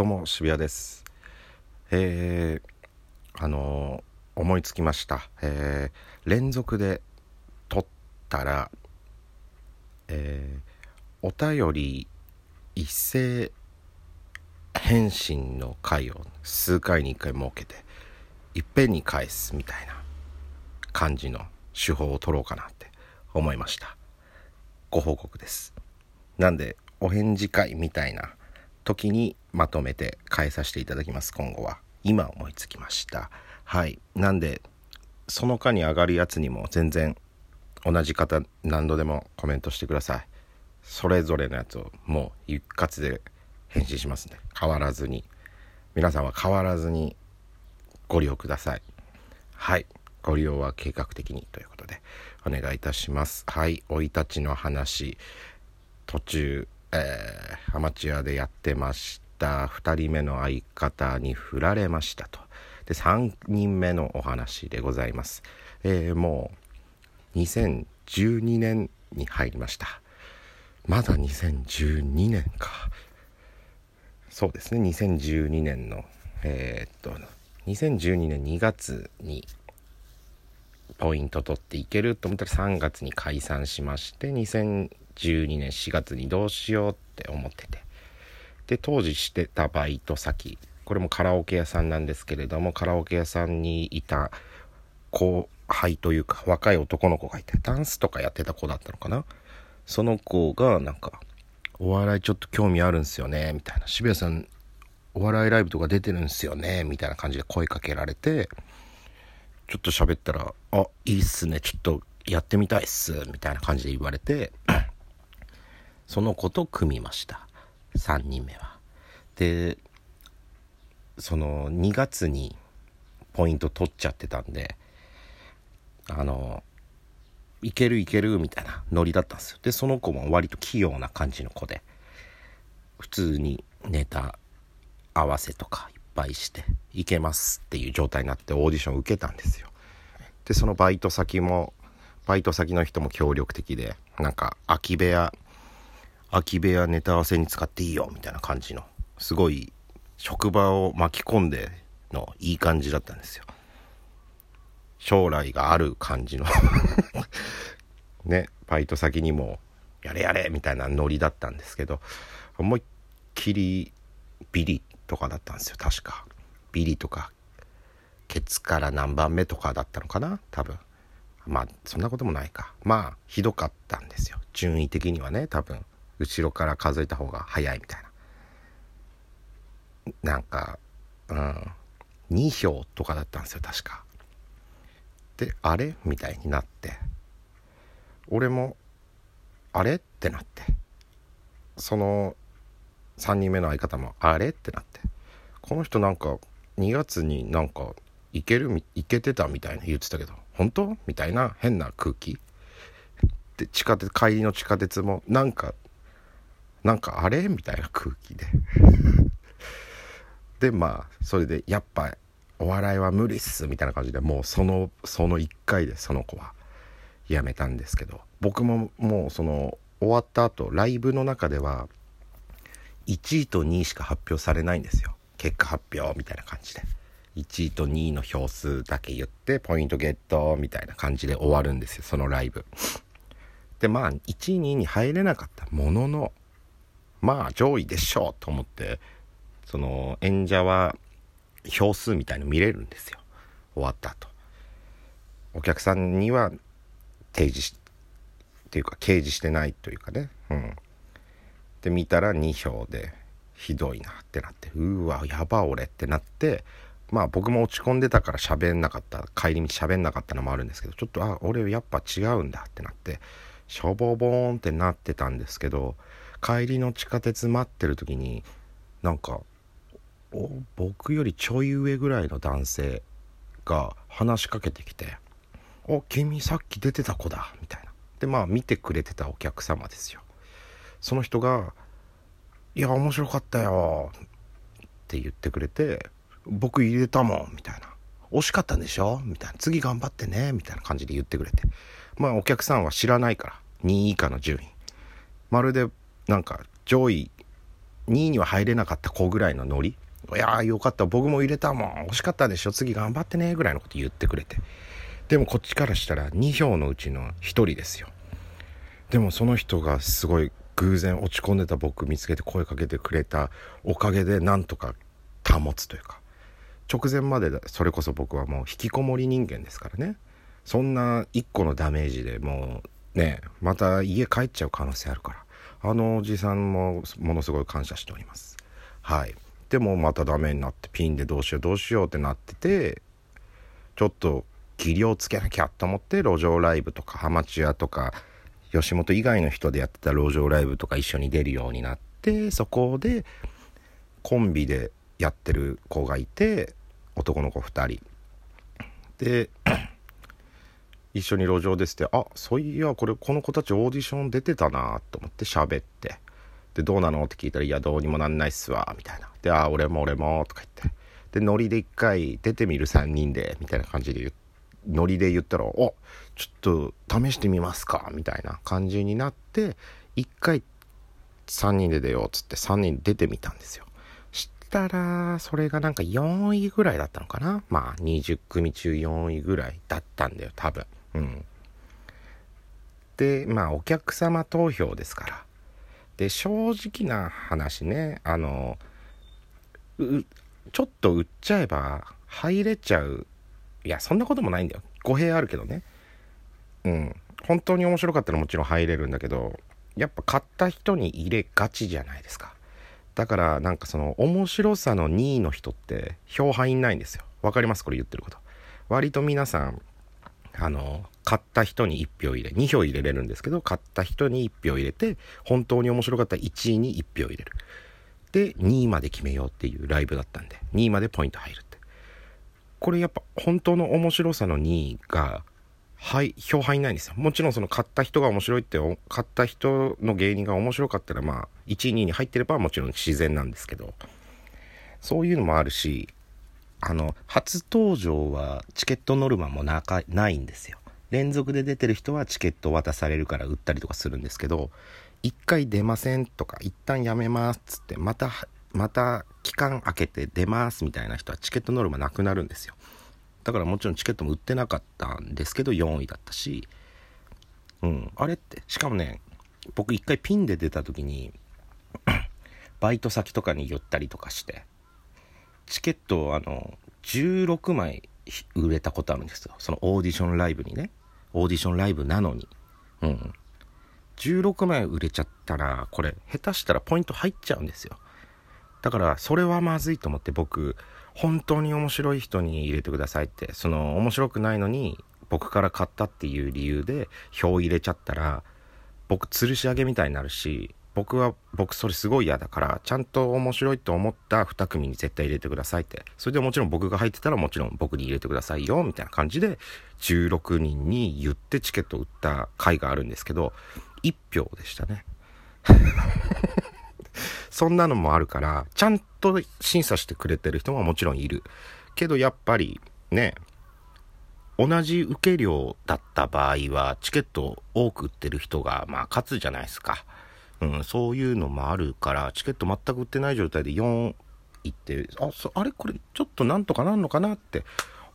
どうも渋谷です。えー、あのー、思いつきました。えー、連続で撮ったらえー、お便り一斉返信の回を数回に一回設けていっぺんに返すみたいな感じの手法を取ろうかなって思いました。ご報告です。なんでお返事会みたいな時にまとめて返させていただきます。今後は。今思いつきました。はい。なんでその間に上がるやつにも全然同じ方何度でもコメントしてください。それぞれのやつをもう一括で返信しますね。変わらずに。皆さんは変わらずにご利用ください。はい。ご利用は計画的にということでお願いいたします。はい。生い立ちの話。途中えー、アマチュアでやってました。2人目の相方に振られましたと。で3人目のお話でございます、えー、もう2012年に入りました。まだ2012年か。そうですね2012年のえー、っと2012年2月にポイント取っていけると思ったら3月に解散しまして12年4月にどうしようって思ってて。で当時してたバイト先。これもカラオケ屋さんなんですけれどもカラオケ屋さんにいた後輩というか若い男の子がいてダンスとかやってた子だったのかな。その子がなんか「お笑いちょっと興味あるんすよね」みたいな「渋谷さんお笑いライブとか出てるんすよね」みたいな感じで声かけられてちょっと喋ったら「あいいっすねちょっとやってみたいっす」みたいな感じで言われてその子と組みました。3人目は。でその2月にポイント取っちゃってたんであのいけるいけるみたいなノリだったんですよ。でその子も割と器用な感じの子で普通にネタ合わせとかいっぱいしていけますっていう状態になってオーディション受けたんですよ。でそのバイト先もバイト先の人も協力的でなんか空き部屋空き部屋ネタ合わせに使っていいよみたいな感じのすごい職場を巻き込んでのいい感じだったんですよ。将来がある感じの。ねバイト先にもやれやれみたいなノリだったんですけど思いっきりビリとかだったんですよ確か。ビリとかケツから何番目とかだったのかな多分。まあそんなこともないか。まあひどかったんですよ。順位的にはね多分。後ろから数えた方が早いみたいな。なんかうん。2票とかだったんですよ確か。であれ？みたいになって。俺もあれ？ってなって。その3人目の相方もあれ？ってなって。この人なんか2月になんかいける？いけてたみたいな言ってたけど。本当？みたいな変な空気。で地下鉄帰りの地下鉄もなんかなんかあれ？みたいな空気で。でまあそれでやっぱお笑いは無理っすみたいな感じでもうそのその1回でその子は辞めたんですけど。僕ももうその終わった後ライブの中では1位と2位しか発表されないんですよ。結果発表みたいな感じで。1位と2位の票数だけ言ってポイントゲットみたいな感じで終わるんですよそのライブ。でまあ1位2位に入れなかったもののまあ上位でしょうと思ってその演者は票数みたいの見れるんですよ。終わった後。お客さんには提示しっていうか掲示してないというかね。うん。で見たら2票でひどいなってなってうわやば俺ってなってまあ僕も落ち込んでたから喋んなかった。帰り道喋んなかったのもあるんですけどちょっとあ俺やっぱ違うんだってなってしょぼぼーんってなってたんですけど帰りの地下鉄待ってる時になんか僕よりちょい上ぐらいの男性が話しかけてきて「お君さっき出てた子だ」みたいな。でまあ見てくれてたお客様ですよ。その人が「いや面白かったよ」って言ってくれて「僕入れたもん」みたいな「惜しかったんでしょ?」みたいな「次頑張ってね」みたいな感じで言ってくれて。まあお客さんは知らないから。2位以下の順位。まるでなんか上位2位には入れなかった子ぐらいのノリ。いやーよかった。僕も入れたもん。惜しかったでしょ。次頑張ってねぐらいのこと言ってくれて。でもこっちからしたら2票のうちの1人ですよ。でもその人がすごい偶然落ち込んでた僕見つけて声かけてくれたおかげでなんとか保つというか。直前までそれこそ僕はもう引きこもり人間ですからね。そんな1個のダメージでもうねまた家帰っちゃう可能性あるから。あのおじさんもものすごい感謝しております。はい。でもまたダメになってピンでどうしようどうしようってなっててちょっと技量つけなきゃと思って路上ライブとかアマチュアとか吉本以外の人でやってた路上ライブとか一緒に出るようになってそこでコンビでやってる子がいて男の子2人。で一緒に路上ですってあそういやこれこの子たちオーディション出てたなと思って喋って。でどうなのって聞いたら「いやどうにもなんないっすわ」みたいな「であ俺も俺も」とか言って。でノリで一回出てみる3人でみたいな感じでノリで言ったら「おちょっと試してみますか」みたいな感じになって一回3人で出ようっつって3人出てみたんですよ。したらそれがなんか4位ぐらいだったのかな？まあ20組中4位ぐらいだったんだよ多分。うん。でまあお客様投票ですから。で正直な話ねあのちょっと売っちゃえば入れちゃう。いやそんなこともないんだよ。語弊あるけどね。うん。本当に面白かったらもちろん入れるんだけどやっぱ買った人に入れがちじゃないですか。だからなんかその面白さの2位の人って票入んないんですよ。わかります？これ言ってること。割と皆さんあの買った人に1票入れ2票入れれるんですけど買った人に1票入れて本当に面白かった1位に1票入れる。で2位まで決めようっていうライブだったんで2位までポイント入るって。これやっぱ本当の面白さの2位がはい票入んないんですよ。もちろんその買った人が面白いって買った人の芸人が面白かったらまあ1位2位に入ってればもちろん自然なんですけど。そういうのもあるしあの初登場はチケットノルマもなかないんですよ。連続で出てる人はチケット渡されるから売ったりとかするんですけど1回出ませんとか一旦やめますっつってまたまた期間空けて出ますみたいな人はチケットノルマなくなるんですよ。だからもちろんチケットも売ってなかったんですけど4位だったしうんあれってしかもね僕1回ピンで出た時にバイト先とかに寄ったりとかしてチケットをあの16枚売れたことあるんですよ。そのオーディションライブにね。オーディションライブなのに。うん。16枚売れちゃったらこれ下手したらポイント入っちゃうんですよ。だからそれはまずいと思って僕本当に面白い人に入れてくださいって。その面白くないのに僕から買ったっていう理由で票入れちゃったら僕吊るし上げみたいになるし僕は僕それすごい嫌だからちゃんと面白いと思った2組に絶対入れてくださいって。それでもちろん僕が入ってたらもちろん僕に入れてくださいよみたいな感じで16人に言ってチケット売った回があるんですけど1票でしたね。そんなのもあるからちゃんと審査してくれてる人ももちろんいる。けどやっぱりね同じ受け量だった場合はチケットを多く売ってる人がまあ勝つじゃないですか。うん、そういうのもあるから、チケット全く売ってない状態で4行って、あ、そあれ？これちょっとなんとかなんのかなって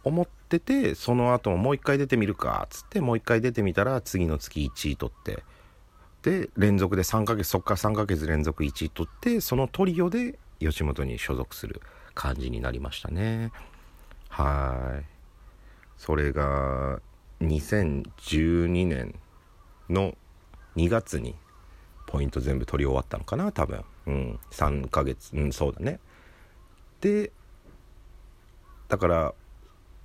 思ってて、その後ももう一回出てみるか、つってもう一回出てみたら次の月1位取って、で、連続で3ヶ月、そっから3ヶ月連続1位取って、そのトリオで吉本に所属する感じになりましたね。はい。それが2012年の2月にポイント全部取り終わったのかな多分。うん。3ヶ月。うんそうだね。でだから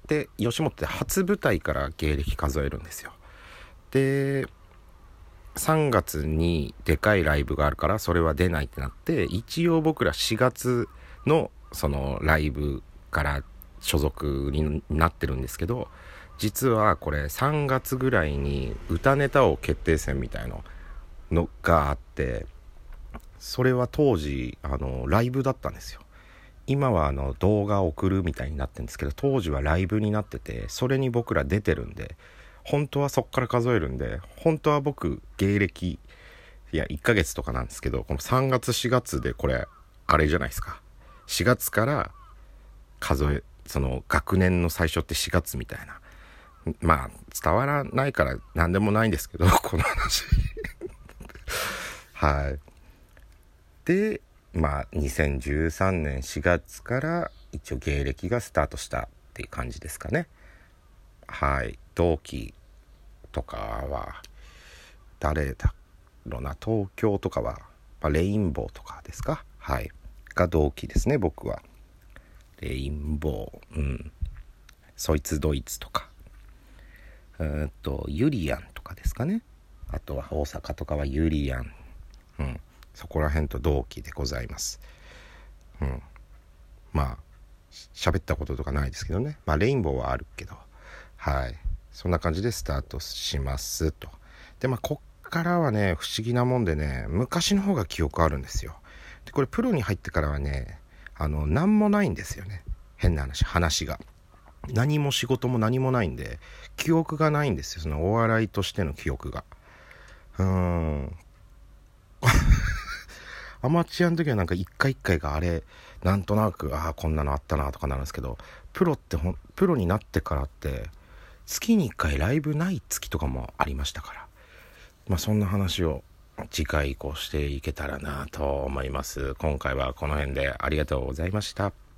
で吉本って初舞台から芸歴数えるんですよ。で3月にでかいライブがあるからそれは出ないってなって一応僕ら4月のそのライブから所属になってるんですけど実はこれ3月ぐらいに歌ネタ王決定戦みたいののがあってそれは当時あのライブだったんですよ。今はあの動画を送るみたいになってるんですけど当時はライブになっててそれに僕ら出てるんで本当はそっから数えるんで本当は僕芸歴いや1ヶ月とかなんですけどこの3月4月でこれあれじゃないですか。4月から数えその学年の最初って4月みたいな。まあ伝わらないから何でもないんですけどこの話。はい。でまあ2013年4月から一応芸歴がスタートしたっていう感じですかね。はい。同期とかは誰だろうな？東京とかは、ま、レインボーとかですか？はい。が同期ですね僕は。レインボー。うん。そいつドイツとか。うんとユリアンとかですかね。あとは大阪とかはユリアンうん。そこら辺と同期でございます。うん。まあ喋ったこととかないですけどね。まあレインボーはあるけど。はい。そんな感じでスタートします。と。でまあこっからはね不思議なもんでね昔の方が記憶あるんですよ。でこれプロに入ってからはねあの何もないんですよね。変な話話が。何も仕事も何もないんで記憶がないんですよ。そのお笑いとしての記憶が。うーん。アマチュアの時はなんか一回一回があれなんとなくああこんなのあったなとかなるんですけどプロってほんプロになってからって月に一回ライブない月とかもありましたからまあそんな話を次回以降していけたらなと思います。今回はこの辺でありがとうございました。